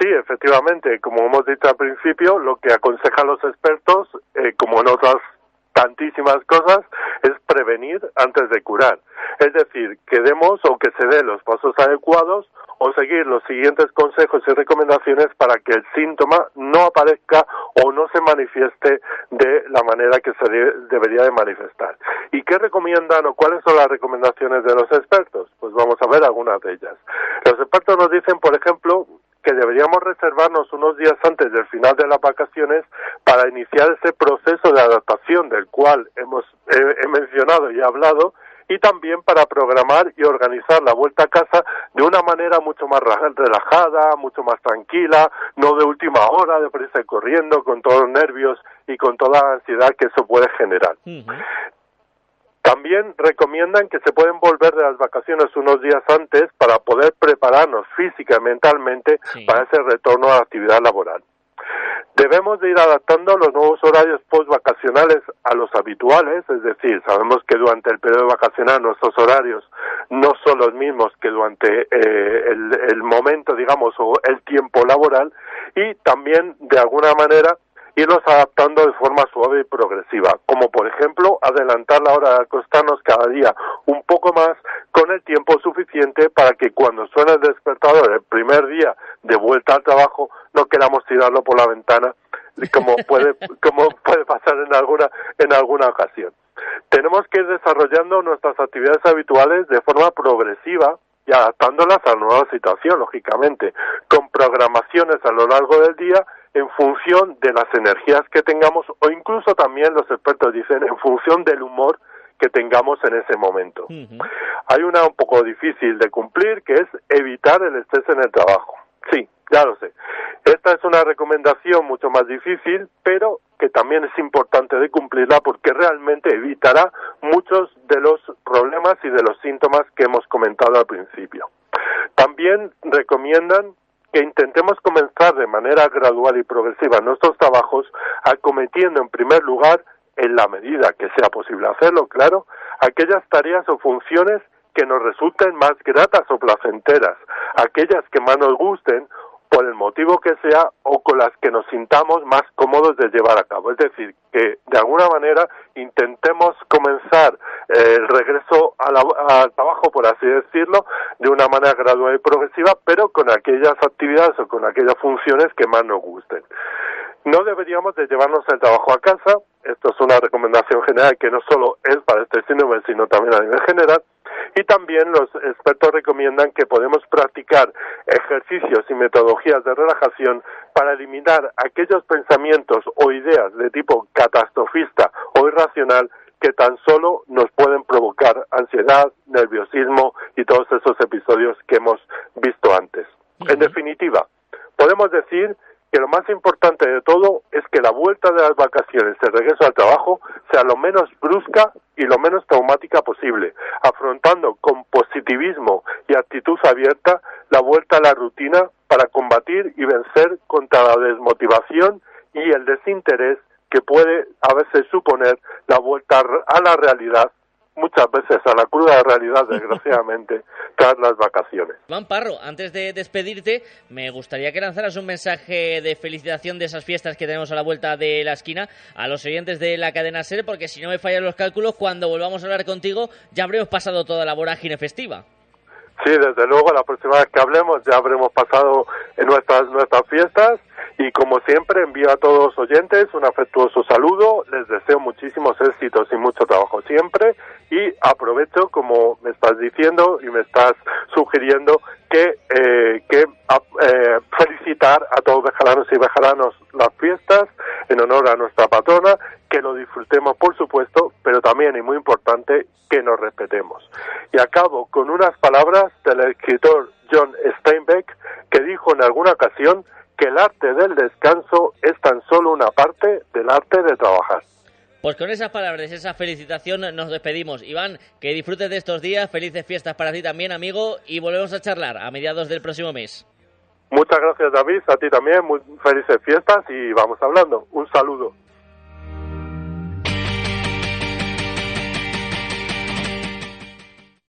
Sí, efectivamente, como hemos dicho al principio, lo que aconsejan los expertos, eh, como en otras tantísimas cosas, es prevenir antes de curar. Es decir, que demos o que se den los pasos adecuados o seguir los siguientes consejos y recomendaciones para que el síntoma no aparezca o no se manifieste de la manera que se debería de manifestar. ¿Y qué recomiendan o cuáles son las recomendaciones de los expertos? Pues vamos a ver algunas de ellas. Los expertos nos dicen, por ejemplo, que deberíamos reservarnos unos días antes del final de las vacaciones para iniciar ese proceso de adaptación del cual hemos he mencionado y hablado y también para programar y organizar la vuelta a casa de una manera mucho más relajada, mucho más tranquila, no de última hora, de prisa y corriendo, con todos los nervios y con toda la ansiedad que eso puede generar. También recomiendan que se pueden volver de las vacaciones unos días antes para poder prepararnos física y mentalmente para ese retorno a la actividad laboral. Debemos de ir adaptando los nuevos horarios post-vacacionales a los habituales, es decir, sabemos que durante el periodo vacacional nuestros horarios no son los mismos que durante eh, el, el momento, digamos, o el tiempo laboral, y también, de alguna manera, irnos adaptando de forma suave y progresiva, como por ejemplo adelantar la hora de acostarnos cada día un poco más con el tiempo suficiente para que cuando suene el despertador el primer día de vuelta al trabajo no queramos tirarlo por la ventana como puede como puede pasar en alguna en alguna ocasión. Tenemos que ir desarrollando nuestras actividades habituales de forma progresiva y adaptándolas a la nueva situación, lógicamente, con programaciones a lo largo del día en función de las energías que tengamos o incluso también los expertos dicen en función del humor que tengamos en ese momento. Hay una un poco difícil de cumplir que es evitar el estrés en el trabajo. Sí, ya lo sé. Esta es una recomendación mucho más difícil, pero que también es importante de cumplirla porque realmente evitará muchos de los problemas y de los síntomas que hemos comentado al principio. También recomiendan que intentemos comenzar de manera gradual y progresiva nuestros trabajos, acometiendo en primer lugar, en la medida que sea posible hacerlo, claro, aquellas tareas o funciones que nos resulten más gratas o placenteras, aquellas que más nos gusten por el motivo que sea o con las que nos sintamos más cómodos de llevar a cabo. Es decir, que de alguna manera intentemos comenzar eh, el regreso al trabajo, por así decirlo, de una manera gradual y progresiva, pero con aquellas actividades o con aquellas funciones que más nos gusten. No deberíamos de llevarnos el trabajo a casa, esto es una recomendación general que no solo es para este síndrome, sino también a nivel general, y también los expertos recomiendan que podemos practicar ejercicios y metodologías de relajación para eliminar aquellos pensamientos o ideas de tipo catastrofista o irracional que tan solo nos pueden provocar ansiedad, nerviosismo y todos esos episodios que hemos visto antes. En definitiva, podemos decir que lo más importante de todo es que la vuelta de las vacaciones, el regreso al trabajo, sea lo menos brusca y lo menos traumática posible, afrontando con positivismo y actitud abierta la vuelta a la rutina para combatir y vencer contra la desmotivación y el desinterés que puede a veces suponer la vuelta a la realidad muchas veces a la cruda realidad, desgraciadamente, tras las vacaciones. Juan Parro, antes de despedirte, me gustaría que lanzaras un mensaje de felicitación de esas fiestas que tenemos a la vuelta de la esquina a los oyentes de la cadena SER, porque si no me fallan los cálculos, cuando volvamos a hablar contigo ya habremos pasado toda la vorágine festiva. Sí, desde luego, la próxima vez que hablemos ya habremos pasado en nuestras, nuestras fiestas y como siempre envío a todos los oyentes un afectuoso saludo, les deseo muchísimos éxitos y mucho trabajo siempre y aprovecho, como me estás diciendo y me estás sugiriendo, que, eh, que eh, felicitar a todos bejaranos y bejaranos las fiestas en honor a nuestra patrona, que lo disfrutemos por supuesto, pero también y muy importante que nos respetemos. Y acabo con unas palabras del escritor John Steinbeck que dijo en alguna ocasión que el arte del descanso es tan solo una parte del arte de trabajar. Pues con esas palabras, esa felicitación nos despedimos. Iván, que disfrutes de estos días, felices fiestas para ti también, amigo, y volvemos a charlar a mediados del próximo mes. Muchas gracias, David, a ti también, muy felices fiestas y vamos hablando. Un saludo.